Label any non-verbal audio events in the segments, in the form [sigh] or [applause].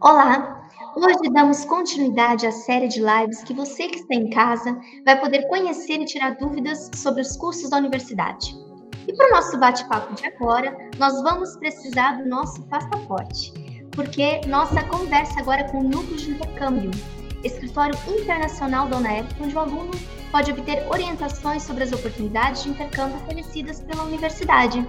Olá! Hoje damos continuidade à série de lives que você que está em casa vai poder conhecer e tirar dúvidas sobre os cursos da universidade. E para o nosso bate-papo de agora, nós vamos precisar do nosso passaporte, porque nossa conversa agora é com o Núcleo de Intercâmbio, escritório internacional da UNEP, onde o aluno pode obter orientações sobre as oportunidades de intercâmbio oferecidas pela universidade.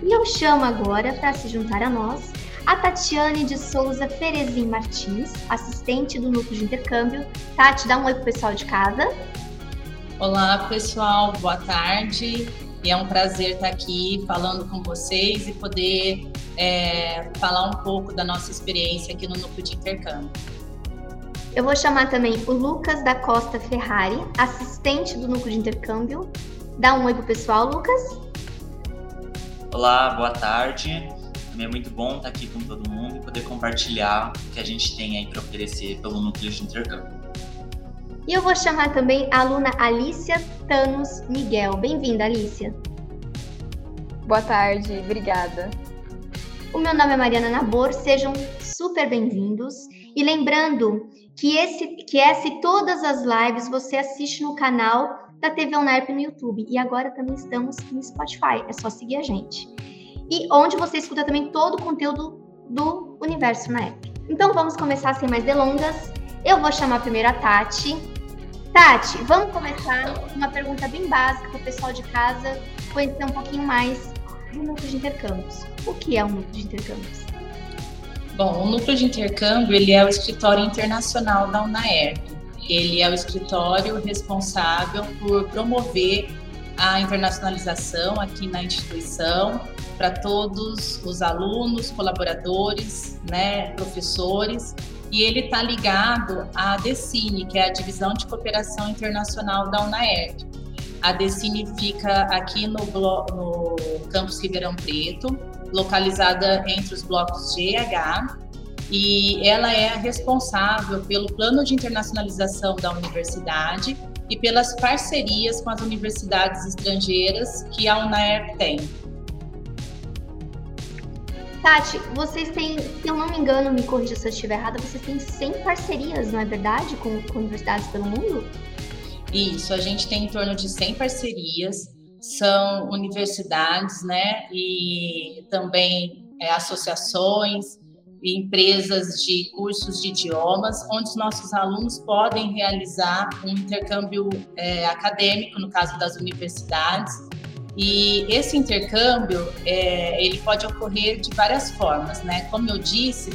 E eu chamo agora para se juntar a nós a Tatiane de Souza Ferezin Martins, assistente do núcleo de intercâmbio. Tati, dá um oi pro pessoal de casa. Olá, pessoal, boa tarde. E é um prazer estar aqui falando com vocês e poder é, falar um pouco da nossa experiência aqui no núcleo de intercâmbio. Eu vou chamar também o Lucas da Costa Ferrari, assistente do núcleo de intercâmbio. Dá um oi pro pessoal, Lucas. Olá, boa tarde. Também é muito bom estar aqui com todo mundo e poder compartilhar o que a gente tem aí para oferecer pelo núcleo de intercâmbio. E eu vou chamar também a aluna Alicia Thanos Miguel. Bem-vinda, Alicia. Boa tarde, obrigada. O meu nome é Mariana Nabor, sejam super bem-vindos. E lembrando que, esse, que essa e todas as lives você assiste no canal da TV Unerp no YouTube. E agora também estamos no Spotify, é só seguir a gente e onde você escuta também todo o conteúdo do Universo na app. Então vamos começar sem mais delongas. Eu vou chamar primeiro a Tati. Tati, vamos começar com uma pergunta bem básica para o pessoal de casa conhecer um pouquinho mais do núcleo de intercâmbios. O que é um núcleo de intercâmbios? Bom, o núcleo de intercâmbio ele é o escritório internacional da UNAERP. Ele é o escritório responsável por promover a internacionalização aqui na instituição para todos os alunos, colaboradores, né, professores, e ele está ligado à DECINE, que é a Divisão de Cooperação Internacional da UNAERP. A DECINE fica aqui no, no campus Ribeirão Preto, localizada entre os blocos G e ela é responsável pelo plano de internacionalização da universidade e pelas parcerias com as universidades estrangeiras que a UNAERP tem. Tati, vocês têm, se eu não me engano, me corrija se eu estiver errada, vocês têm 100 parcerias, não é verdade, com, com universidades pelo mundo? Isso, a gente tem em torno de 100 parcerias, são universidades, né, e também é, associações, empresas de cursos de idiomas, onde os nossos alunos podem realizar um intercâmbio é, acadêmico, no caso das universidades, e esse intercâmbio, é, ele pode ocorrer de várias formas, né? Como eu disse,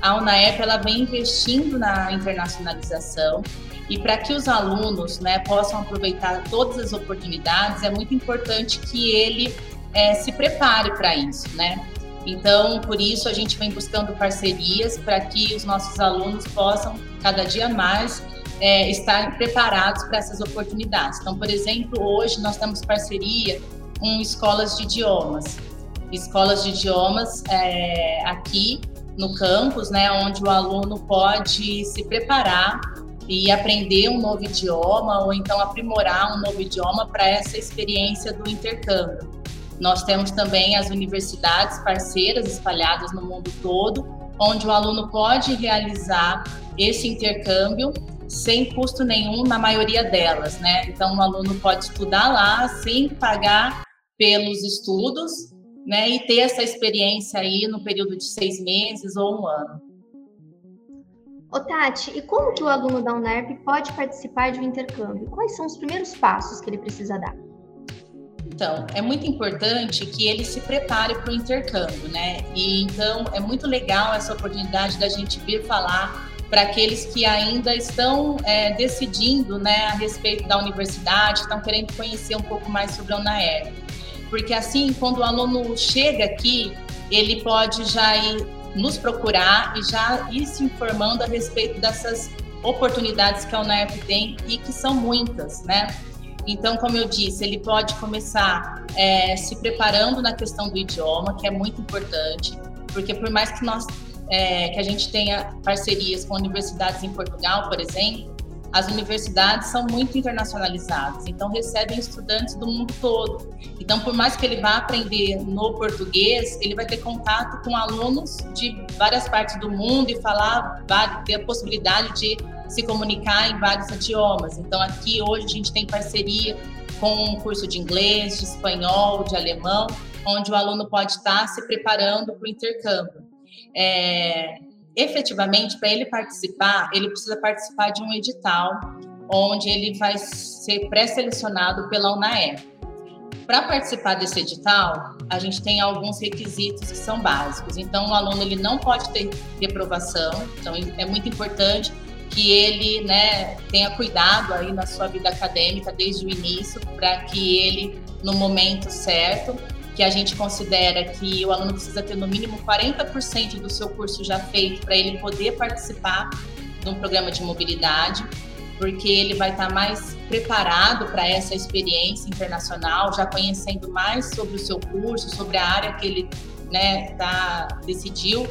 a UNAEP ela vem investindo na internacionalização e para que os alunos né, possam aproveitar todas as oportunidades, é muito importante que ele é, se prepare para isso, né? Então, por isso, a gente vem buscando parcerias para que os nossos alunos possam, cada dia mais, é, estar preparados para essas oportunidades. Então, por exemplo, hoje nós temos parceria com escolas de idiomas. Escolas de idiomas é, aqui no campus, né, onde o aluno pode se preparar e aprender um novo idioma ou então aprimorar um novo idioma para essa experiência do intercâmbio. Nós temos também as universidades parceiras espalhadas no mundo todo, onde o aluno pode realizar esse intercâmbio sem custo nenhum na maioria delas, né? Então, o aluno pode estudar lá sem pagar pelos estudos, né, e ter essa experiência aí no período de seis meses ou um ano. Ô Tati, e como que o aluno da UNERP pode participar de um intercâmbio? Quais são os primeiros passos que ele precisa dar? Então, é muito importante que ele se prepare para o intercâmbio, né? E então é muito legal essa oportunidade da gente vir falar para aqueles que ainda estão é, decidindo, né, a respeito da universidade, estão querendo conhecer um pouco mais sobre a UNAERP porque assim, quando o aluno chega aqui, ele pode já ir nos procurar e já ir se informando a respeito dessas oportunidades que a UNEP tem e que são muitas, né? Então, como eu disse, ele pode começar é, se preparando na questão do idioma, que é muito importante, porque por mais que nós é, que a gente tenha parcerias com universidades em Portugal, por exemplo, as universidades são muito internacionalizadas, então recebem estudantes do mundo todo. Então, por mais que ele vá aprender no português, ele vai ter contato com alunos de várias partes do mundo e falar, ter a possibilidade de se comunicar em vários idiomas. Então, aqui hoje a gente tem parceria com um curso de inglês, de espanhol, de alemão, onde o aluno pode estar se preparando para o intercâmbio. É, efetivamente, para ele participar, ele precisa participar de um edital, onde ele vai ser pré-selecionado pela UNAE. Para participar desse edital, a gente tem alguns requisitos que são básicos. Então, o aluno ele não pode ter reprovação, então é muito importante que ele né, tenha cuidado aí na sua vida acadêmica desde o início, para que ele, no momento certo, que a gente considera que o aluno precisa ter no mínimo 40% do seu curso já feito para ele poder participar de um programa de mobilidade, porque ele vai estar mais preparado para essa experiência internacional, já conhecendo mais sobre o seu curso, sobre a área que ele né, tá, decidiu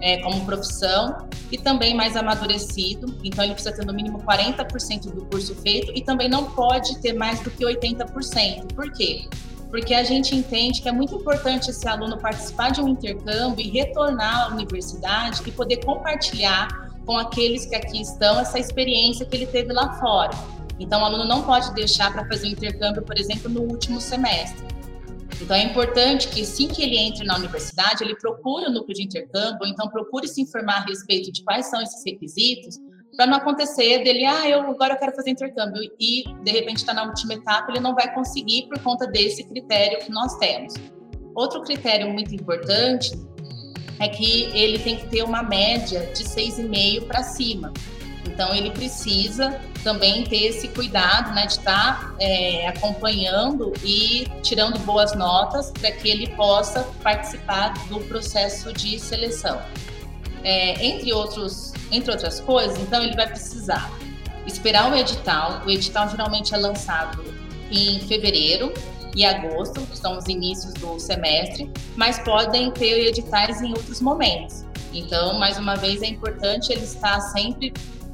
é, como profissão e também mais amadurecido. Então, ele precisa ter no mínimo 40% do curso feito e também não pode ter mais do que 80%. Por quê? Porque a gente entende que é muito importante esse aluno participar de um intercâmbio e retornar à universidade e poder compartilhar com aqueles que aqui estão essa experiência que ele teve lá fora. Então, o aluno não pode deixar para fazer o intercâmbio, por exemplo, no último semestre. Então, é importante que, assim que ele entre na universidade, ele procure o núcleo de intercâmbio, ou então procure se informar a respeito de quais são esses requisitos, para não acontecer dele, ah, eu agora eu quero fazer intercâmbio e de repente está na última etapa, ele não vai conseguir por conta desse critério que nós temos. Outro critério muito importante é que ele tem que ter uma média de 6,5 para cima. Então ele precisa também ter esse cuidado né, de estar tá, é, acompanhando e tirando boas notas para que ele possa participar do processo de seleção. É, entre outros entre outras coisas, então ele vai precisar esperar o edital. O edital geralmente é lançado em fevereiro e agosto, que são os inícios do semestre, mas podem ter editais em outros momentos. Então, mais uma vez, é importante ele estar sempre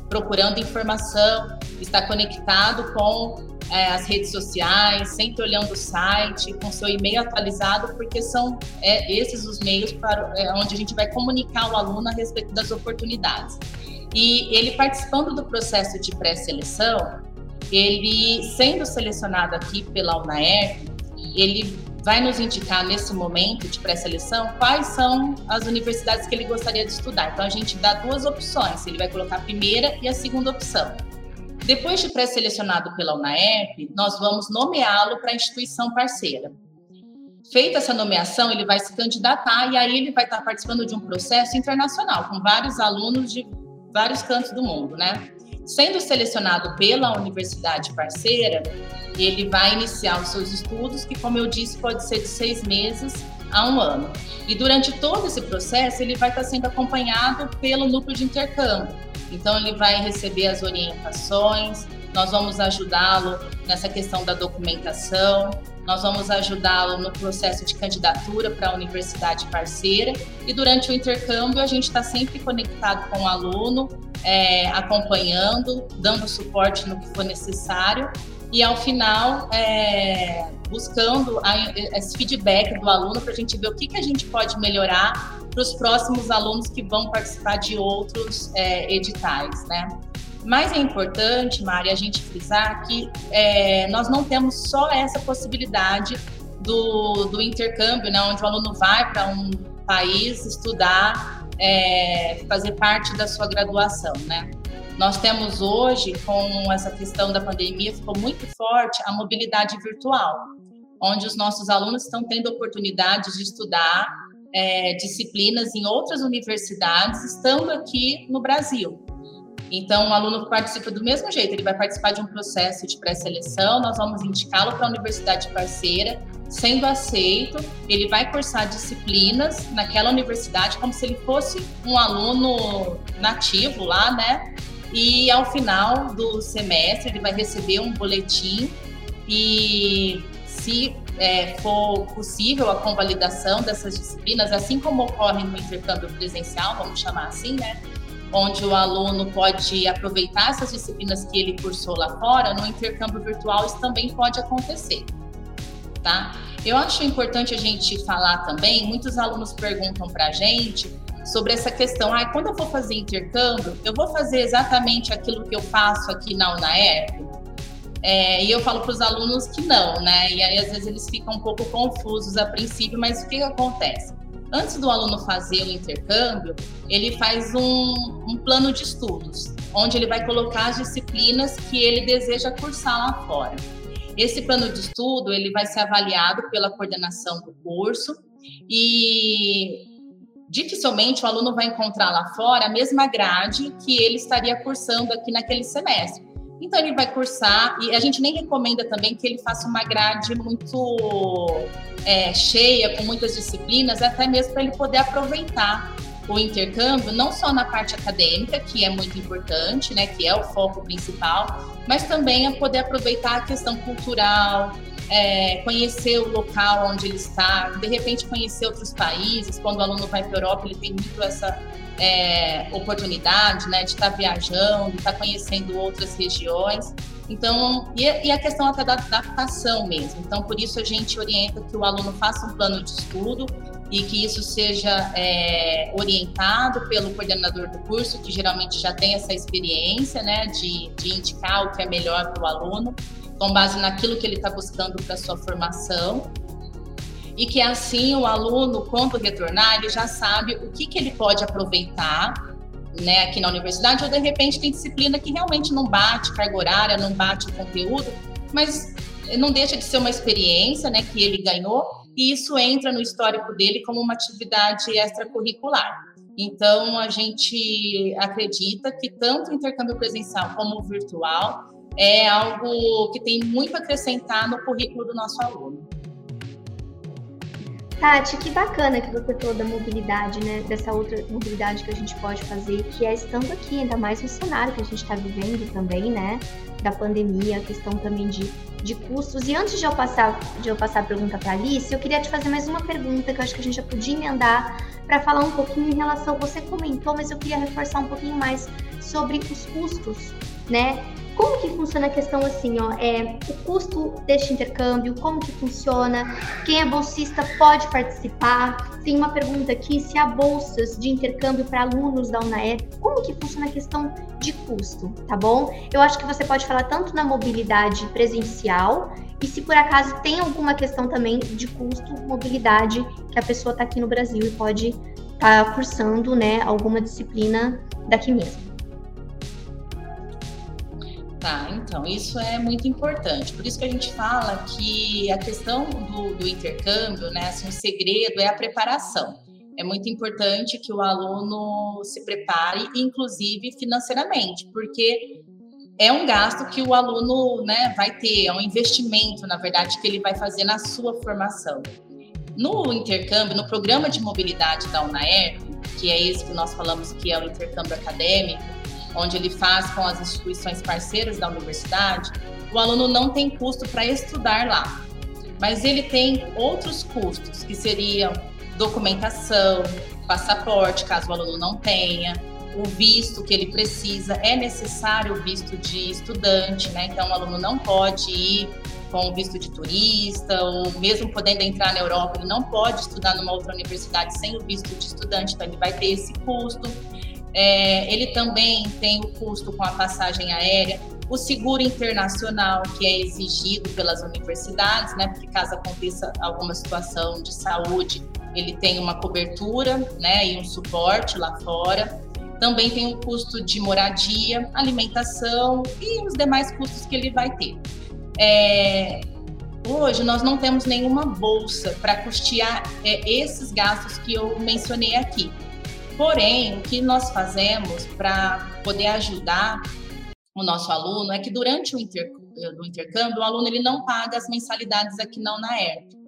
procurando informação, estar conectado com é, as redes sociais, sempre olhando o site, com seu e-mail atualizado, porque são é, esses os meios para é, onde a gente vai comunicar o aluno a respeito das oportunidades. E ele participando do processo de pré-seleção, ele sendo selecionado aqui pela UNAER, ele vai nos indicar nesse momento de pré-seleção quais são as universidades que ele gostaria de estudar. Então a gente dá duas opções, ele vai colocar a primeira e a segunda opção. Depois de pré-selecionado pela UNAERP, nós vamos nomeá-lo para a instituição parceira. Feita essa nomeação, ele vai se candidatar e aí ele vai estar participando de um processo internacional com vários alunos de vários cantos do mundo, né? Sendo selecionado pela universidade parceira, ele vai iniciar os seus estudos, que, como eu disse, pode ser de seis meses a um ano. E durante todo esse processo, ele vai estar sendo acompanhado pelo núcleo de intercâmbio. Então, ele vai receber as orientações, nós vamos ajudá-lo nessa questão da documentação, nós vamos ajudá-lo no processo de candidatura para a universidade parceira e durante o intercâmbio a gente está sempre conectado com o aluno, é, acompanhando, dando suporte no que for necessário e ao final é, buscando a, esse feedback do aluno para a gente ver o que, que a gente pode melhorar para os próximos alunos que vão participar de outros é, editais, né? Mas é importante, Mari, a gente frisar que é, nós não temos só essa possibilidade do, do intercâmbio, né, onde o aluno vai para um país estudar, é, fazer parte da sua graduação, né? Nós temos hoje, com essa questão da pandemia, ficou muito forte a mobilidade virtual, onde os nossos alunos estão tendo oportunidade de estudar é, disciplinas em outras universidades, estando aqui no Brasil. Então, o aluno participa do mesmo jeito, ele vai participar de um processo de pré-seleção, nós vamos indicá-lo para a universidade parceira, sendo aceito, ele vai cursar disciplinas naquela universidade como se ele fosse um aluno nativo lá, né? E ao final do semestre, ele vai receber um boletim e se é, for possível a convalidação dessas disciplinas, assim como ocorre no intercâmbio presencial, vamos chamar assim, né? onde o aluno pode aproveitar essas disciplinas que ele cursou lá fora, no intercâmbio virtual isso também pode acontecer, tá? Eu acho importante a gente falar também, muitos alunos perguntam para a gente sobre essa questão, ah, quando eu vou fazer intercâmbio, eu vou fazer exatamente aquilo que eu faço aqui na UNAERP? É, e eu falo para os alunos que não, né? E aí às vezes eles ficam um pouco confusos a princípio, mas o que, que acontece? Antes do aluno fazer o intercâmbio, ele faz um, um plano de estudos, onde ele vai colocar as disciplinas que ele deseja cursar lá fora. Esse plano de estudo ele vai ser avaliado pela coordenação do curso e dificilmente o aluno vai encontrar lá fora a mesma grade que ele estaria cursando aqui naquele semestre. Então ele vai cursar e a gente nem recomenda também que ele faça uma grade muito é, cheia, com muitas disciplinas, até mesmo para ele poder aproveitar o intercâmbio, não só na parte acadêmica, que é muito importante, né, que é o foco principal, mas também a poder aproveitar a questão cultural, é, conhecer o local onde ele está, de repente conhecer outros países. Quando o aluno vai para a Europa, ele tem muito essa é, oportunidade né, de estar tá viajando, de estar tá conhecendo outras regiões. Então, e, e, a questão até da adaptação mesmo. Então, por isso a gente orienta que o aluno faça um plano de estudo e que isso seja é, orientado pelo coordenador do curso, que geralmente já tem essa experiência, né, de, de indicar o que é melhor para o aluno, com base naquilo que ele está buscando para sua formação e que assim o aluno, quando retornar, ele já sabe o que, que ele pode aproveitar né, aqui na universidade, ou de repente tem disciplina que realmente não bate carga horária, não bate o conteúdo, mas não deixa de ser uma experiência né, que ele ganhou, e isso entra no histórico dele como uma atividade extracurricular. Então, a gente acredita que tanto o intercâmbio presencial como o virtual é algo que tem muito a acrescentar no currículo do nosso aluno. Tati, que bacana que você falou da mobilidade, né? Dessa outra mobilidade que a gente pode fazer, que é estando aqui, ainda mais no cenário que a gente está vivendo também, né? Da pandemia, a questão também de, de custos. E antes de eu passar, de eu passar a pergunta para a Alice, eu queria te fazer mais uma pergunta que eu acho que a gente já podia emendar para falar um pouquinho em relação. Você comentou, mas eu queria reforçar um pouquinho mais sobre os custos, né? Como que funciona a questão assim, ó, é o custo deste intercâmbio, como que funciona, quem é bolsista pode participar? Tem uma pergunta aqui, se há bolsas de intercâmbio para alunos da UNAER, como que funciona a questão de custo, tá bom? Eu acho que você pode falar tanto na mobilidade presencial e se por acaso tem alguma questão também de custo, mobilidade, que a pessoa está aqui no Brasil e pode estar tá cursando, né, alguma disciplina daqui mesmo. Tá, então, isso é muito importante. Por isso que a gente fala que a questão do, do intercâmbio, né, assim, o segredo é a preparação. É muito importante que o aluno se prepare, inclusive financeiramente, porque é um gasto que o aluno né, vai ter, é um investimento, na verdade, que ele vai fazer na sua formação. No intercâmbio, no programa de mobilidade da UNAERP, que é esse que nós falamos que é o intercâmbio acadêmico, onde ele faz com as instituições parceiras da universidade, o aluno não tem custo para estudar lá. Mas ele tem outros custos, que seriam documentação, passaporte, caso o aluno não tenha, o visto que ele precisa, é necessário o visto de estudante, né? Então o aluno não pode ir com o visto de turista, ou mesmo podendo entrar na Europa, ele não pode estudar numa outra universidade sem o visto de estudante, então ele vai ter esse custo. É, ele também tem o custo com a passagem aérea, o seguro internacional que é exigido pelas universidades, né? Porque caso aconteça alguma situação de saúde, ele tem uma cobertura, né? E um suporte lá fora. Também tem o custo de moradia, alimentação e os demais custos que ele vai ter. É, hoje nós não temos nenhuma bolsa para custear é, esses gastos que eu mencionei aqui. Porém, o que nós fazemos para poder ajudar o nosso aluno é que durante o, inter, o intercâmbio, o aluno ele não paga as mensalidades aqui na UNAERP.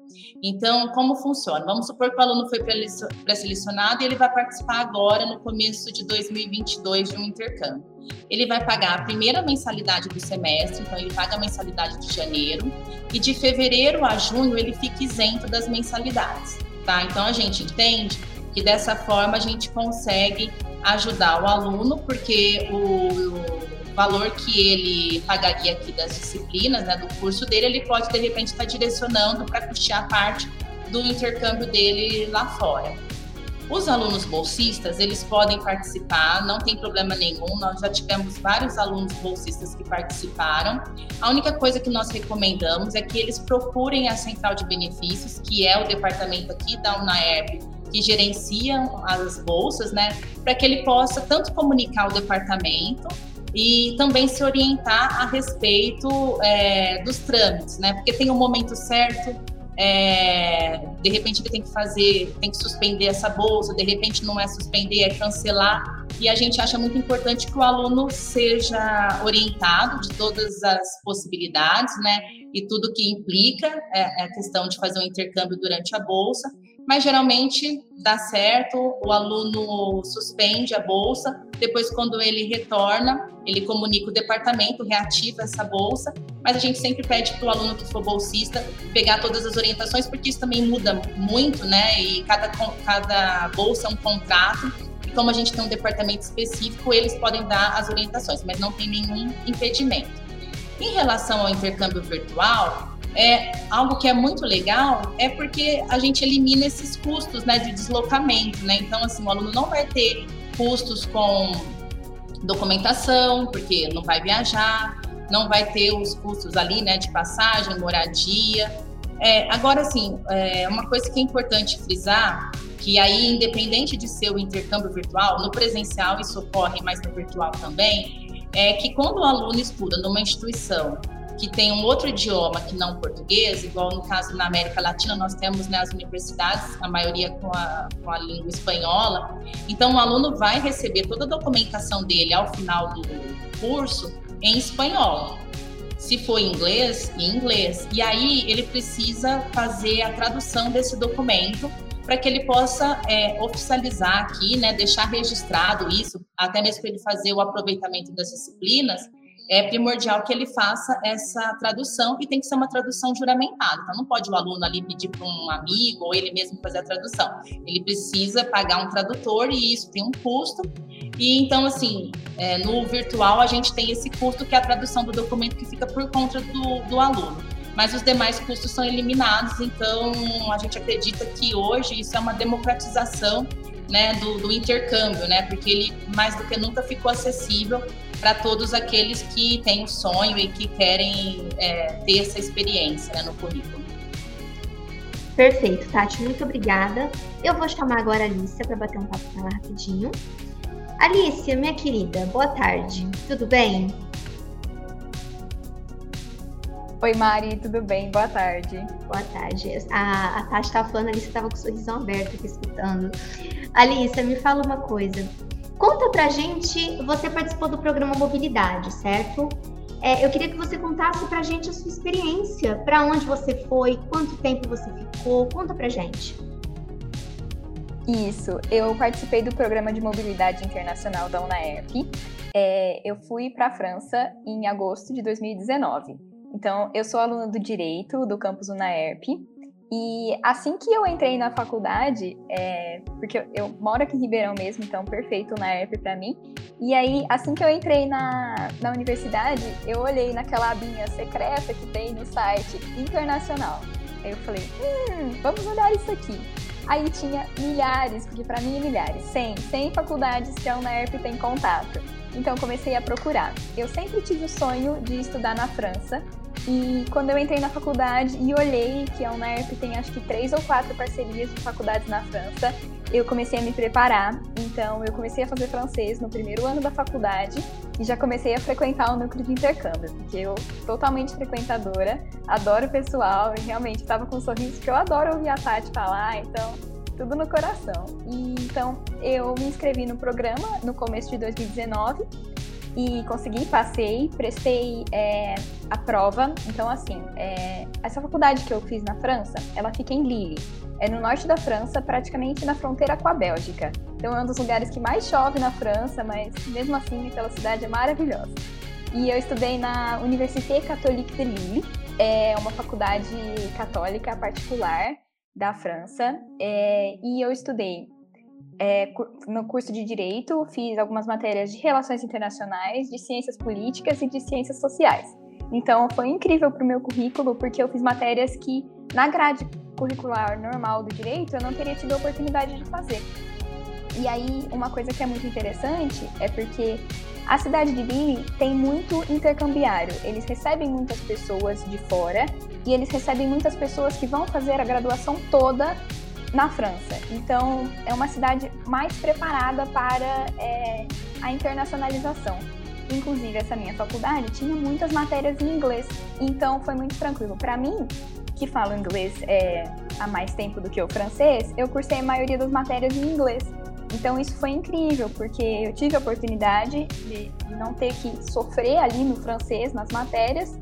Então, como funciona? Vamos supor que o aluno foi pré-selecionado e ele vai participar agora, no começo de 2022, de um intercâmbio. Ele vai pagar a primeira mensalidade do semestre, então ele paga a mensalidade de janeiro, e de fevereiro a junho ele fica isento das mensalidades, tá? Então, a gente entende que dessa forma a gente consegue ajudar o aluno, porque o valor que ele pagaria aqui das disciplinas, né, do curso dele, ele pode de repente estar direcionando para custear parte do intercâmbio dele lá fora. Os alunos bolsistas, eles podem participar, não tem problema nenhum. Nós já tivemos vários alunos bolsistas que participaram. A única coisa que nós recomendamos é que eles procurem a central de benefícios, que é o departamento aqui da UNAERP, que gerenciam as bolsas, né, para que ele possa tanto comunicar o departamento e também se orientar a respeito é, dos trâmites, né, porque tem um momento certo, é, de repente ele tem que fazer, tem que suspender essa bolsa, de repente não é suspender, é cancelar. E a gente acha muito importante que o aluno seja orientado de todas as possibilidades, né? E tudo que implica é, é a questão de fazer um intercâmbio durante a bolsa mas geralmente dá certo, o aluno suspende a bolsa, depois quando ele retorna, ele comunica o departamento, reativa essa bolsa, mas a gente sempre pede para o aluno que for bolsista pegar todas as orientações, porque isso também muda muito, né? E cada, cada bolsa é um contrato, e como a gente tem um departamento específico, eles podem dar as orientações, mas não tem nenhum impedimento. Em relação ao intercâmbio virtual, é algo que é muito legal é porque a gente elimina esses custos né, de deslocamento, né? Então, assim, o aluno não vai ter custos com documentação, porque não vai viajar, não vai ter os custos ali, né, de passagem, moradia. É, agora, assim, é, uma coisa que é importante frisar, que aí, independente de ser o intercâmbio virtual, no presencial isso ocorre, mas no virtual também, é que quando o aluno estuda numa instituição que tem um outro idioma que não português, igual no caso na América Latina, nós temos né, as universidades, a maioria com a, com a língua espanhola. Então, o aluno vai receber toda a documentação dele ao final do curso em espanhol. Se for inglês, em inglês. E aí, ele precisa fazer a tradução desse documento para que ele possa é, oficializar aqui, né, deixar registrado isso, até mesmo para ele fazer o aproveitamento das disciplinas é primordial que ele faça essa tradução e tem que ser uma tradução juramentada. Então, não pode o aluno ali pedir para um amigo ou ele mesmo fazer a tradução. Ele precisa pagar um tradutor e isso tem um custo. E então, assim, é, no virtual a gente tem esse custo que é a tradução do documento que fica por conta do, do aluno. Mas os demais custos são eliminados, então a gente acredita que hoje isso é uma democratização né, do, do intercâmbio, né, porque ele mais do que nunca ficou acessível para todos aqueles que têm o sonho e que querem é, ter essa experiência né, no currículo. Perfeito, Tati, muito obrigada. Eu vou chamar agora a Alicia para bater um papo com ela rapidinho. Alicia, minha querida, boa tarde. Tudo bem? Oi, Mari, tudo bem? Boa tarde. Boa tarde. A, a Tati estava falando, a Alicia estava com o sorrisão aberto aqui escutando. Alicia, me fala uma coisa. Conta pra gente, você participou do programa Mobilidade, certo? É, eu queria que você contasse pra gente a sua experiência, para onde você foi, quanto tempo você ficou, conta pra gente. Isso, eu participei do programa de mobilidade internacional da UNAERP. É, eu fui para a França em agosto de 2019. Então, eu sou aluna do Direito do campus UNAERP e assim que eu entrei na faculdade, é, porque eu, eu, moro aqui em Ribeirão mesmo, então perfeito na ERP para mim. E aí, assim que eu entrei na, na universidade, eu olhei naquela abinha secreta que tem no site internacional. Aí eu falei, hum, vamos olhar isso aqui. Aí tinha milhares, porque para mim é milhares, 100, 100 faculdades que a UNERP tem contato. Então comecei a procurar. Eu sempre tive o sonho de estudar na França e quando eu entrei na faculdade e olhei que a UNERP tem acho que três ou quatro parcerias de faculdades na França, eu comecei a me preparar. Então eu comecei a fazer francês no primeiro ano da faculdade e já comecei a frequentar o núcleo de intercâmbio, porque eu totalmente frequentadora, adoro o pessoal e realmente estava com um sorriso porque eu adoro ouvir a Tati falar, então tudo no coração. E, então eu me inscrevi no programa no começo de 2019 e consegui, passei, prestei é, a prova. Então, assim, é, essa faculdade que eu fiz na França, ela fica em Lille. É no norte da França, praticamente na fronteira com a Bélgica. Então, é um dos lugares que mais chove na França, mas mesmo assim, aquela cidade é maravilhosa. E eu estudei na Université Catholique de Lille, é uma faculdade católica particular da França, é, e eu estudei é, no curso de Direito, fiz algumas matérias de Relações Internacionais, de Ciências Políticas e de Ciências Sociais. Então, foi incrível para o meu currículo, porque eu fiz matérias que, na grade curricular normal do direito, eu não teria tido a oportunidade de fazer. E aí, uma coisa que é muito interessante é porque a cidade de Lille tem muito intercambiário. Eles recebem muitas pessoas de fora e eles recebem muitas pessoas que vão fazer a graduação toda na França. Então, é uma cidade mais preparada para é, a internacionalização. Inclusive, essa minha faculdade tinha muitas matérias em inglês, então foi muito tranquilo. Para mim, que falo inglês é, há mais tempo do que o francês, eu cursei a maioria das matérias em inglês. Então isso foi incrível, porque eu tive a oportunidade de, não ter que sofrer ali no francês, nas matérias,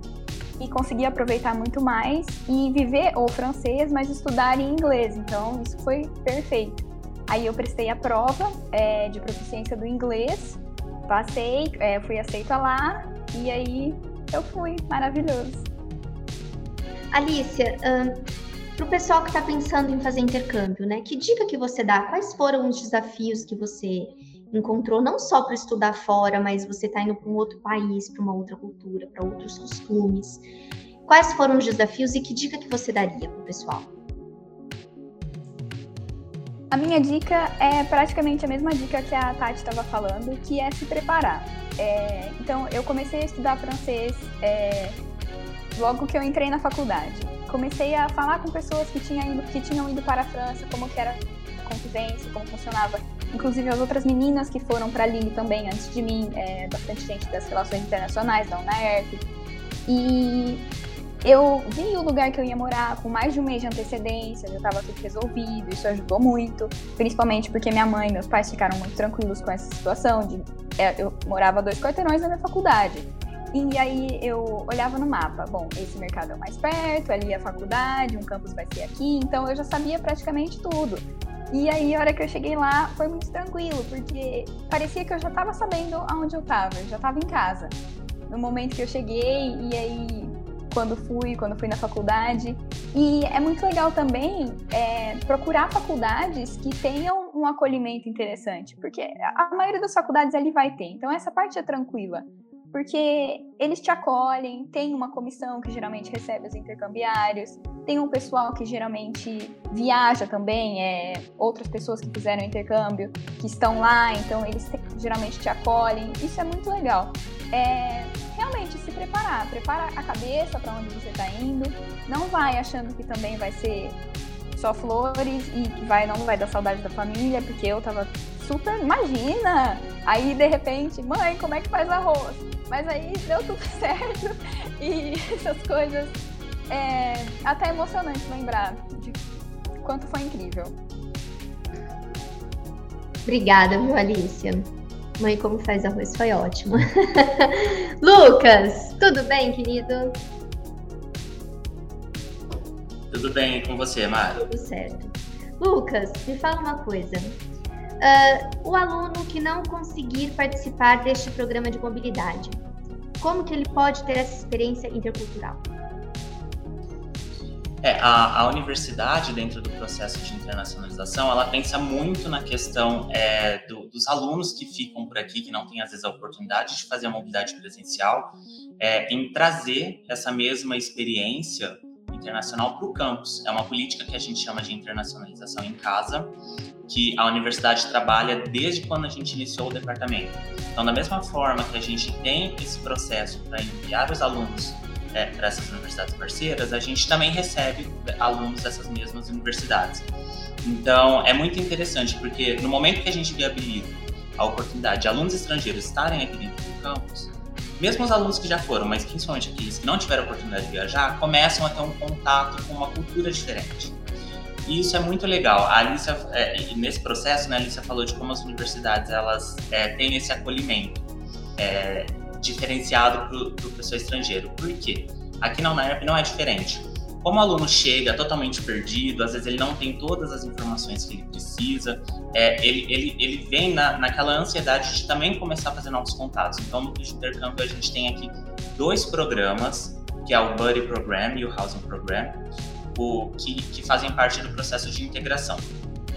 e conseguir aproveitar muito mais e viver o francês, mas estudar em inglês. Então isso foi perfeito. Aí eu prestei a prova é, de proficiência do inglês, passei, é, fui aceita lá e aí eu fui, maravilhoso. Alicia, para o pessoal que está pensando em fazer intercâmbio, né? Que dica que você dá? Quais foram os desafios que você encontrou, não só para estudar fora, mas você está indo para um outro país, para uma outra cultura, para outros costumes? Quais foram os desafios e que dica que você daria para o pessoal? A minha dica é praticamente a mesma dica que a Tati estava falando, que é se preparar. É, então, eu comecei a estudar francês é, logo que eu entrei na faculdade comecei a falar com pessoas que, ido, que tinham ido para a França, como que era a convivência, como funcionava. Inclusive as outras meninas que foram para Lille também antes de mim, é, bastante gente das relações internacionais da UNAERP. E eu vi o lugar que eu ia morar com mais de um mês de antecedência, já estava tudo resolvido, isso ajudou muito, principalmente porque minha mãe e meus pais ficaram muito tranquilos com essa situação de é, eu morava dois quarteirões da minha faculdade. E aí eu olhava no mapa, bom, esse mercado é o mais perto, ali é a faculdade, um campus vai ser aqui, então eu já sabia praticamente tudo. E aí, a hora que eu cheguei lá, foi muito tranquilo, porque parecia que eu já estava sabendo aonde eu estava, eu já estava em casa. No momento que eu cheguei, e aí, quando fui, quando fui na faculdade. E é muito legal também é, procurar faculdades que tenham um acolhimento interessante, porque a maioria das faculdades ali vai ter, então essa parte é tranquila porque eles te acolhem, tem uma comissão que geralmente recebe os intercambiários, tem um pessoal que geralmente viaja também, é, outras pessoas que fizeram intercâmbio, que estão lá, então eles te, geralmente te acolhem. Isso é muito legal. É, realmente se preparar, prepara a cabeça para onde você está indo, não vai achando que também vai ser só flores e que vai, não vai dar saudade da família, porque eu tava super, imagina! Aí de repente, mãe, como é que faz arroz? Mas aí deu tudo [laughs] certo e essas coisas. É até emocionante lembrar de quanto foi incrível. Obrigada, viu, Alicia? Mãe, como faz arroz foi ótimo. [laughs] Lucas, tudo bem, querido? Tudo bem com você, Mari? Tudo certo. Lucas, me fala uma coisa. Uh, o aluno que não conseguir participar deste programa de mobilidade, como que ele pode ter essa experiência intercultural? É, a, a, universidade, dentro do processo de internacionalização, ela pensa muito na questão é, do, dos alunos que ficam por aqui, que não têm, às vezes, a oportunidade de fazer a mobilidade presencial, é, em trazer essa mesma experiência internacional para o campus. É uma política que a gente chama de internacionalização em casa, que a universidade trabalha desde quando a gente iniciou o departamento. Então, da mesma forma que a gente tem esse processo para enviar os alunos é, para essas universidades parceiras, a gente também recebe alunos dessas mesmas universidades. Então, é muito interessante, porque no momento que a gente viabiliza a oportunidade de alunos estrangeiros estarem aqui dentro do campus, mesmo os alunos que já foram, mas principalmente aqueles que não tiveram oportunidade de viajar, começam a ter um contato com uma cultura diferente. E isso é muito legal. A Alicia, é, nesse processo, né, a Alicia falou de como as universidades elas é, têm esse acolhimento é, diferenciado para o pro pessoal estrangeiro. Por quê? Aqui na UNEP não é diferente. Como o aluno chega totalmente perdido, às vezes ele não tem todas as informações que ele precisa, é, ele, ele, ele vem na, naquela ansiedade de também começar a fazer novos contatos. Então, no Clube de Intercâmbio, a gente tem aqui dois programas, que é o Buddy Program e o Housing Program, o, que, que fazem parte do processo de integração.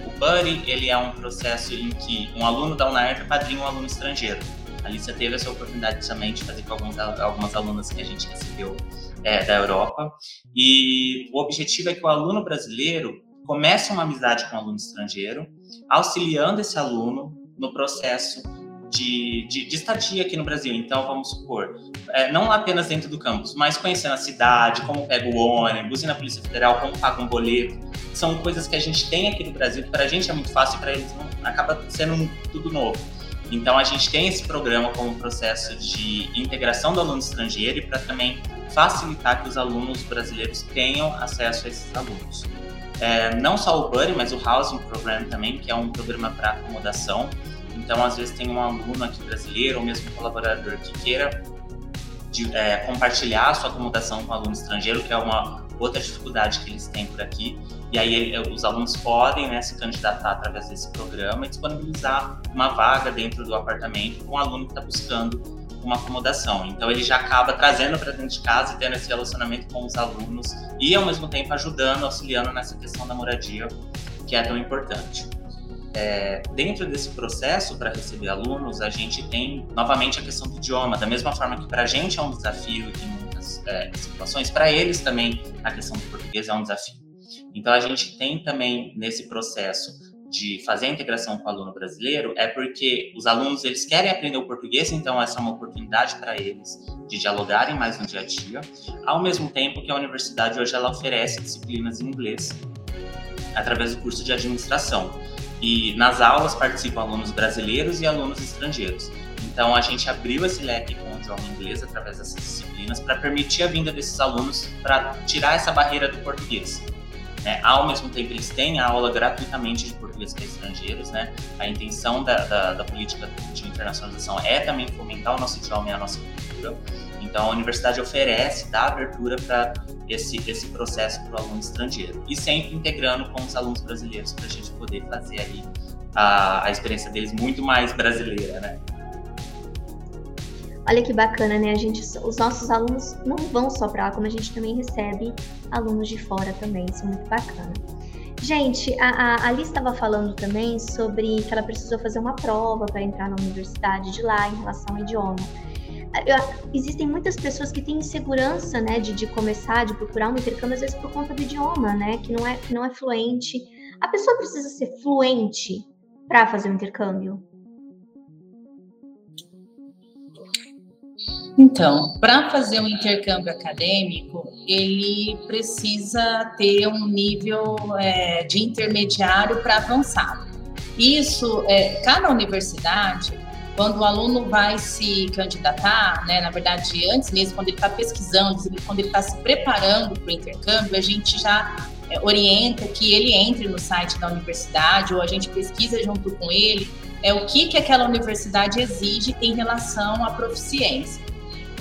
O Buddy, ele é um processo em que um aluno da UNAERP padrinha um aluno estrangeiro. A Alicia teve essa oportunidade também de fazer com alguns, algumas alunas que a gente recebeu é, da Europa. E o objetivo é que o aluno brasileiro comece uma amizade com o aluno estrangeiro, auxiliando esse aluno no processo de, de, de, estadia aqui no Brasil. Então, vamos supor, é, não apenas dentro do campus, mas conhecendo a cidade, como pega o ônibus, ir na Polícia Federal, como paga um boleto. São coisas que a gente tem aqui no Brasil, que para a gente é muito fácil e para eles não, acaba sendo tudo novo. Então, a gente tem esse programa como processo de integração do aluno estrangeiro e para também facilitar que os alunos brasileiros tenham acesso a esses alunos. É, não só o Buddy, mas o Housing Program também, que é um programa para acomodação. Então, às vezes, tem um aluno aqui brasileiro ou mesmo um colaborador que queira de, é, compartilhar a sua acomodação com um aluno estrangeiro, que é uma outra dificuldade que eles têm por aqui. E aí os alunos podem né, se candidatar através desse programa e disponibilizar uma vaga dentro do apartamento com o aluno que está buscando uma acomodação. Então ele já acaba trazendo para dentro de casa e tendo esse relacionamento com os alunos e ao mesmo tempo ajudando, auxiliando nessa questão da moradia que é tão importante. É, dentro desse processo para receber alunos, a gente tem novamente a questão do idioma, da mesma forma que para a gente é um desafio em muitas é, situações, para eles também a questão do português é um desafio. Então a gente tem também nesse processo de fazer a integração com o aluno brasileiro é porque os alunos eles querem aprender o português, então essa é uma oportunidade para eles de dialogarem mais no dia a dia, ao mesmo tempo que a universidade hoje ela oferece disciplinas em inglês através do curso de administração. E nas aulas participam alunos brasileiros e alunos estrangeiros. Então a gente abriu esse leque com o idioma inglês através dessas disciplinas para permitir a vinda desses alunos para tirar essa barreira do português. Né? Ao mesmo tempo, eles têm a aula gratuitamente de português para estrangeiros. Né? A intenção da, da, da, política de internacionalização é também fomentar o nosso idioma e a nossa cultura. Então, a universidade oferece, dá abertura para esse, esse processo para o aluno estrangeiro. E sempre integrando com os alunos brasileiros para a gente poder fazer aí a, a experiência deles muito mais brasileira, né? Olha que bacana, né? A gente, os nossos alunos não vão só para lá, como a gente também recebe alunos de fora também. Isso é muito bacana. Gente, a, a Ali estava falando também sobre que ela precisou fazer uma prova para entrar na universidade de lá em relação ao idioma. Eu, existem muitas pessoas que têm insegurança, né, de, de começar, de procurar um intercâmbio, às vezes por conta do idioma, né, que não é, que não é fluente. A pessoa precisa ser fluente para fazer o um intercâmbio? Então, para fazer um intercâmbio acadêmico, ele precisa ter um nível é, de intermediário para avançado. Isso, é, cada universidade, quando o aluno vai se candidatar, né, na verdade, antes mesmo, quando ele está pesquisando, quando ele está se preparando para o intercâmbio, a gente já é, orienta que ele entre no site da universidade ou a gente pesquisa junto com ele é o que, que aquela universidade exige em relação à proficiência.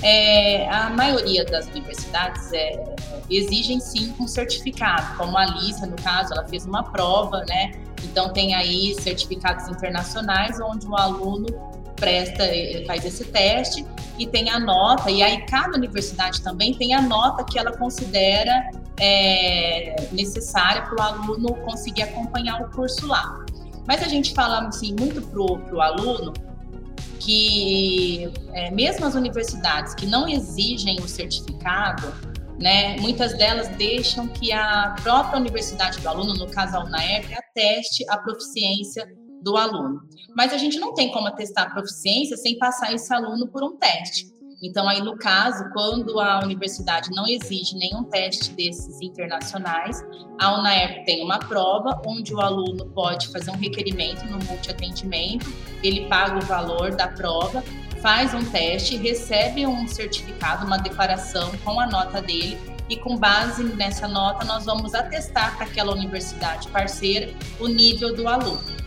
É, a maioria das universidades é, exigem sim um certificado, como a Alissa, no caso, ela fez uma prova, né? Então tem aí certificados internacionais onde o aluno presta, faz esse teste e tem a nota, e aí cada universidade também tem a nota que ela considera é, necessária para o aluno conseguir acompanhar o curso lá. Mas a gente fala assim muito para o aluno que é, mesmo as universidades que não exigem o certificado, né, muitas delas deixam que a própria universidade do aluno, no caso a UNAEP, ateste a proficiência do aluno. Mas a gente não tem como atestar a proficiência sem passar esse aluno por um teste. Então, aí no caso, quando a universidade não exige nenhum teste desses internacionais, a UNAEP tem uma prova onde o aluno pode fazer um requerimento no multiatendimento, ele paga o valor da prova, faz um teste, recebe um certificado, uma declaração com a nota dele e com base nessa nota nós vamos atestar para aquela universidade parceira o nível do aluno.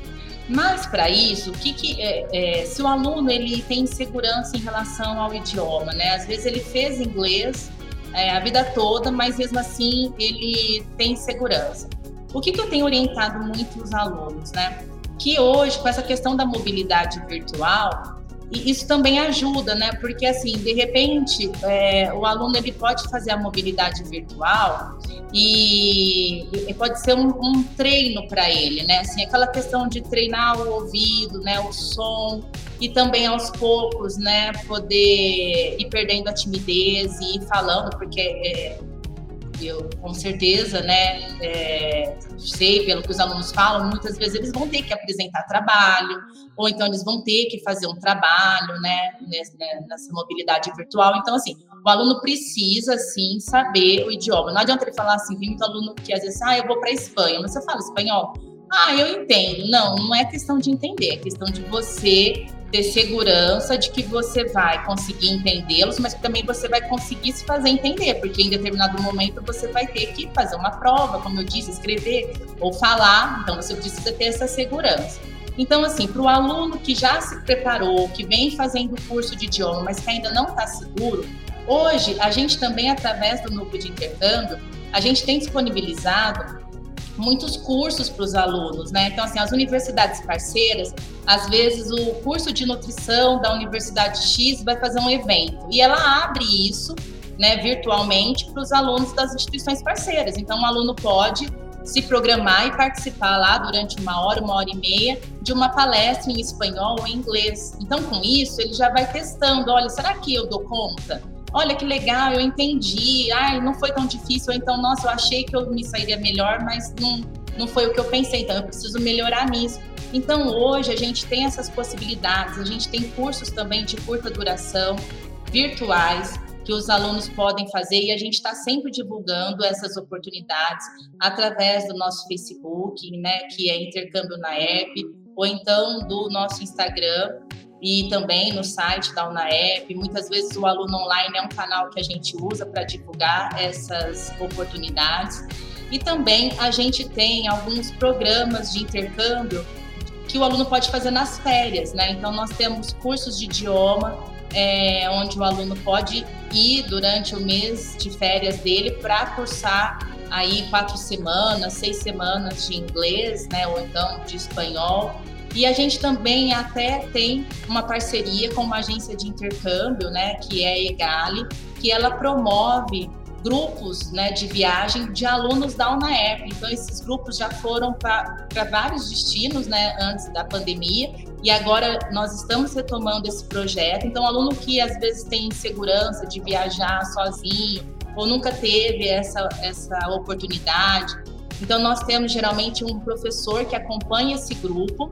Mas para isso, o que, que é, é, se o aluno ele tem insegurança em relação ao idioma, né? Às vezes ele fez inglês é, a vida toda, mas mesmo assim ele tem insegurança. O que, que eu tenho orientado muito os alunos, né? Que hoje, com essa questão da mobilidade virtual, e isso também ajuda, né? Porque assim, de repente, é, o aluno ele pode fazer a mobilidade virtual e, e pode ser um, um treino para ele, né? Assim, aquela questão de treinar o ouvido, né? O som e também aos poucos, né? Poder ir perdendo a timidez e ir falando, porque é, eu com certeza, né, é, sei pelo que os alunos falam, muitas vezes eles vão ter que apresentar trabalho, ou então eles vão ter que fazer um trabalho, né, né, nessa mobilidade virtual. Então, assim, o aluno precisa, sim, saber o idioma. Não adianta ele falar assim, tem muito aluno que às vezes, ah, eu vou para a Espanha, mas você fala espanhol? Ah, eu entendo. Não, não é questão de entender, é questão de você ter segurança de que você vai conseguir entendê-los, mas que também você vai conseguir se fazer entender, porque em determinado momento você vai ter que fazer uma prova, como eu disse, escrever ou falar, então você precisa ter essa segurança. Então, assim, para o aluno que já se preparou, que vem fazendo curso de idioma, mas que ainda não está seguro, hoje a gente também, através do núcleo de intercâmbio, a gente tem disponibilizado muitos cursos para os alunos, né? Então, assim, as universidades parceiras, às vezes o curso de nutrição da Universidade X vai fazer um evento e ela abre isso, né, virtualmente para os alunos das instituições parceiras. Então, o aluno pode se programar e participar lá durante uma hora, uma hora e meia de uma palestra em espanhol ou em inglês. Então, com isso, ele já vai testando, olha, será que eu dou conta? Olha que legal, eu entendi, ai, não foi tão difícil, então, nossa, eu achei que eu me sairia melhor, mas não, não foi o que eu pensei, então eu preciso melhorar nisso. Então, hoje a gente tem essas possibilidades, a gente tem cursos também de curta duração, virtuais, que os alunos podem fazer. E a gente está sempre divulgando essas oportunidades através do nosso Facebook, né, que é Intercâmbio na App, ou então do nosso Instagram, e também no site da UNAEP. Muitas vezes o aluno online é um canal que a gente usa para divulgar essas oportunidades. E também a gente tem alguns programas de intercâmbio que o aluno pode fazer nas férias, né? Então nós temos cursos de idioma é, onde o aluno pode ir durante o mês de férias dele para cursar aí quatro semanas, seis semanas de inglês, né? Ou então de espanhol e a gente também até tem uma parceria com uma agência de intercâmbio, né, que é a Egali, que ela promove grupos né, de viagem de alunos da UNAERP. Então, esses grupos já foram para vários destinos né, antes da pandemia e agora nós estamos retomando esse projeto. Então, aluno que às vezes tem insegurança de viajar sozinho ou nunca teve essa, essa oportunidade, então, nós temos geralmente um professor que acompanha esse grupo,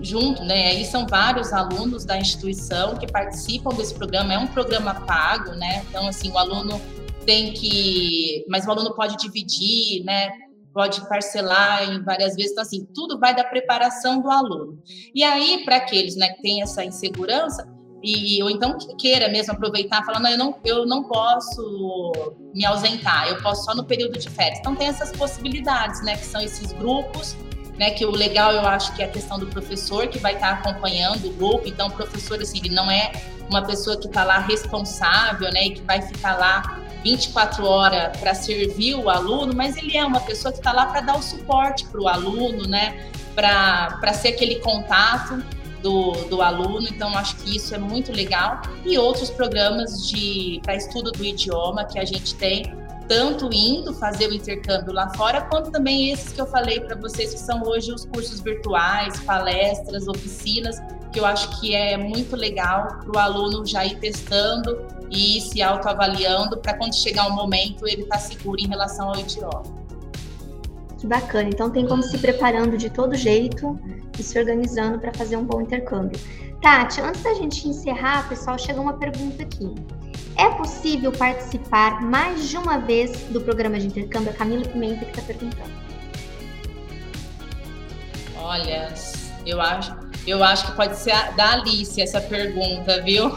junto, né? Aí são vários alunos da instituição que participam desse programa, é um programa pago, né? Então, assim, o aluno tem que. Mas o aluno pode dividir, né? Pode parcelar em várias vezes. Então, assim, tudo vai da preparação do aluno. E aí, para aqueles né, que têm essa insegurança, e ou então que queira mesmo aproveitar, falando, eu não, eu não posso me ausentar, eu posso só no período de férias. Então tem essas possibilidades, né, que são esses grupos, né, que o legal eu acho que é a questão do professor que vai estar acompanhando o grupo, então o professor assim, ele não é uma pessoa que está lá responsável, né, e que vai ficar lá 24 horas para servir o aluno, mas ele é uma pessoa que está lá para dar o suporte para o aluno, né, para ser aquele contato do, do aluno, então acho que isso é muito legal. E outros programas de para estudo do idioma que a gente tem, tanto indo fazer o intercâmbio lá fora, quanto também esses que eu falei para vocês, que são hoje os cursos virtuais, palestras, oficinas, que eu acho que é muito legal para o aluno já ir testando e se autoavaliando para quando chegar o momento ele estar tá seguro em relação ao idioma. Que bacana. Então tem como se preparando de todo jeito e se organizando para fazer um bom intercâmbio. Tati, antes da gente encerrar, pessoal, chega uma pergunta aqui. É possível participar mais de uma vez do programa de intercâmbio? A Camila Pimenta que está perguntando. Olha, eu acho, eu acho que pode ser da Alice essa pergunta, viu?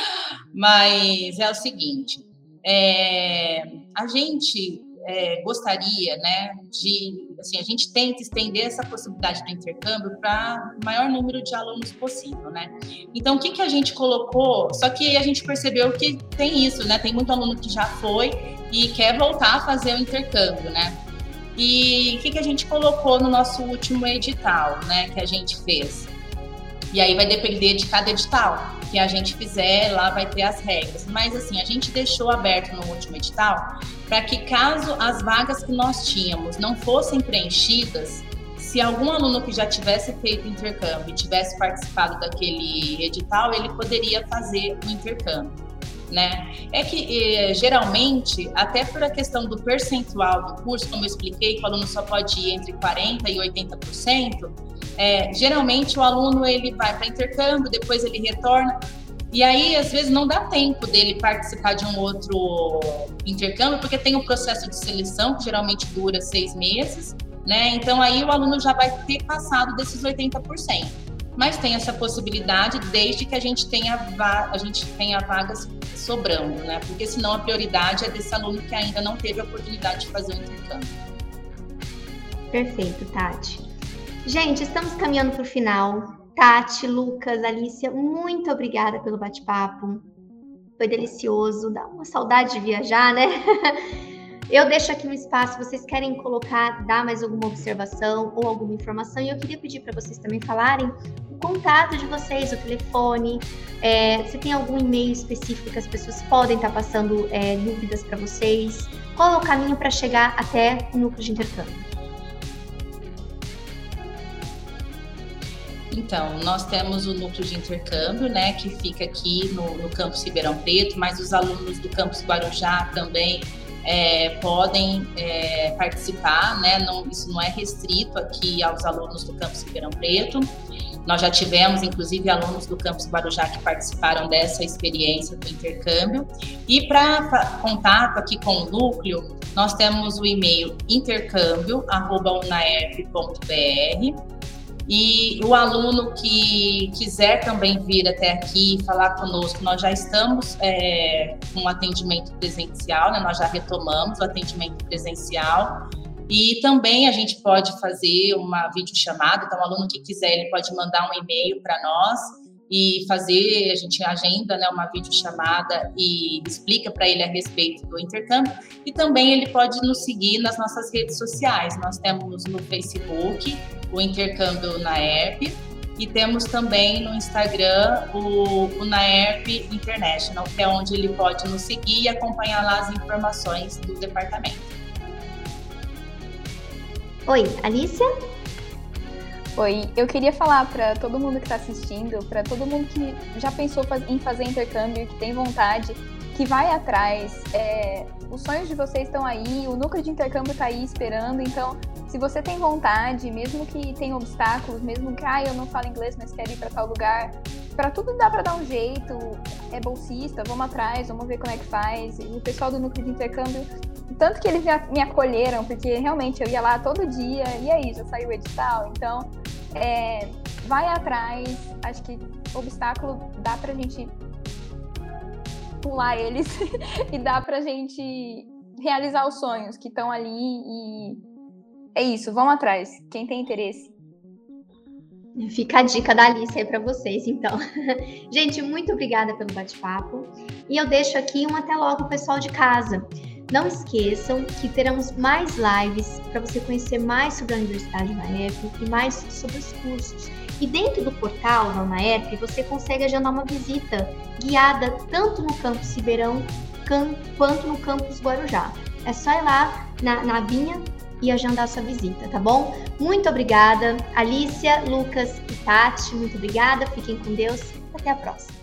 [laughs] Mas é o seguinte, é, a gente é, gostaria, né, de, assim, a gente tenta estender essa possibilidade do intercâmbio para o maior número de alunos possível, né? Então, o que, que a gente colocou? Só que a gente percebeu que tem isso, né? Tem muito aluno que já foi e quer voltar a fazer o intercâmbio, né? E o que, que a gente colocou no nosso último edital, né, que a gente fez? E aí vai depender de cada edital que a gente fizer, lá vai ter as regras. Mas assim, a gente deixou aberto no último edital para que caso as vagas que nós tínhamos não fossem preenchidas, se algum aluno que já tivesse feito intercâmbio e tivesse participado daquele edital, ele poderia fazer o intercâmbio. Né? É que eh, geralmente, até por a questão do percentual do curso, como eu expliquei, que o aluno só pode ir entre 40% e 80%, é, geralmente o aluno ele vai para intercâmbio, depois ele retorna, e aí, às vezes, não dá tempo dele participar de um outro intercâmbio, porque tem um processo de seleção que geralmente dura seis meses, né? Então, aí o aluno já vai ter passado desses 80%. Mas tem essa possibilidade desde que a gente tenha, a gente tenha vagas sobrando, né? Porque senão a prioridade é desse aluno que ainda não teve a oportunidade de fazer o intercâmbio. Perfeito, Tati. Gente, estamos caminhando para o final. Tati, Lucas, Alicia, muito obrigada pelo bate-papo. Foi delicioso, dá uma saudade de viajar, né? [laughs] Eu deixo aqui um espaço, vocês querem colocar, dar mais alguma observação ou alguma informação, e eu queria pedir para vocês também falarem o contato de vocês, o telefone, é, se tem algum e-mail específico que as pessoas podem estar tá passando é, dúvidas para vocês, qual é o caminho para chegar até o núcleo de intercâmbio. Então, nós temos o núcleo de intercâmbio, né, que fica aqui no, no campus Ribeirão Preto, mas os alunos do campus Guarujá também é, podem é, participar, né, não, isso não é restrito aqui aos alunos do campus Ribeirão Preto. Nós já tivemos, inclusive, alunos do campus Guarujá que participaram dessa experiência do intercâmbio. E para contato aqui com o núcleo, nós temos o e-mail intercâmbio.unaerp.br e o aluno que quiser também vir até aqui falar conosco, nós já estamos é, com atendimento presencial, né? nós já retomamos o atendimento presencial. E também a gente pode fazer uma videochamada, então o aluno que quiser, ele pode mandar um e-mail para nós e fazer, a gente agenda né, uma videochamada e explica para ele a respeito do intercâmbio. E também ele pode nos seguir nas nossas redes sociais. Nós temos no Facebook o intercâmbio na ERP e temos também no Instagram o, o NAERP International, que é onde ele pode nos seguir e acompanhar lá as informações do departamento. Oi, Alicia? Oi, eu queria falar para todo mundo que está assistindo, para todo mundo que já pensou em fazer intercâmbio, que tem vontade, que vai atrás. É, os sonhos de vocês estão aí, o núcleo de intercâmbio está aí esperando. Então, se você tem vontade, mesmo que tenha obstáculos, mesmo que ah, eu não falo inglês, mas quero ir para tal lugar, para tudo dá para dar um jeito. É bolsista, vamos atrás, vamos ver como é que faz. E o pessoal do núcleo de intercâmbio tanto que eles me acolheram, porque realmente eu ia lá todo dia, e aí, já saiu o edital, então é, vai atrás, acho que obstáculo dá pra gente pular eles [laughs] e dá pra gente realizar os sonhos que estão ali e é isso, vão atrás, quem tem interesse. Fica a dica da Alice aí para vocês, então. [laughs] Gente, muito obrigada pelo bate-papo. E eu deixo aqui um até logo pessoal de casa. Não esqueçam que teremos mais lives para você conhecer mais sobre a Universidade UNAERP e mais sobre os cursos. E dentro do portal da UNAERP, você consegue agendar uma visita guiada tanto no campus Ribeirão quanto no campus Guarujá. É só ir lá na, na abinha e agendar sua visita, tá bom? Muito obrigada, Alicia, Lucas e Tati, muito obrigada, fiquem com Deus, até a próxima.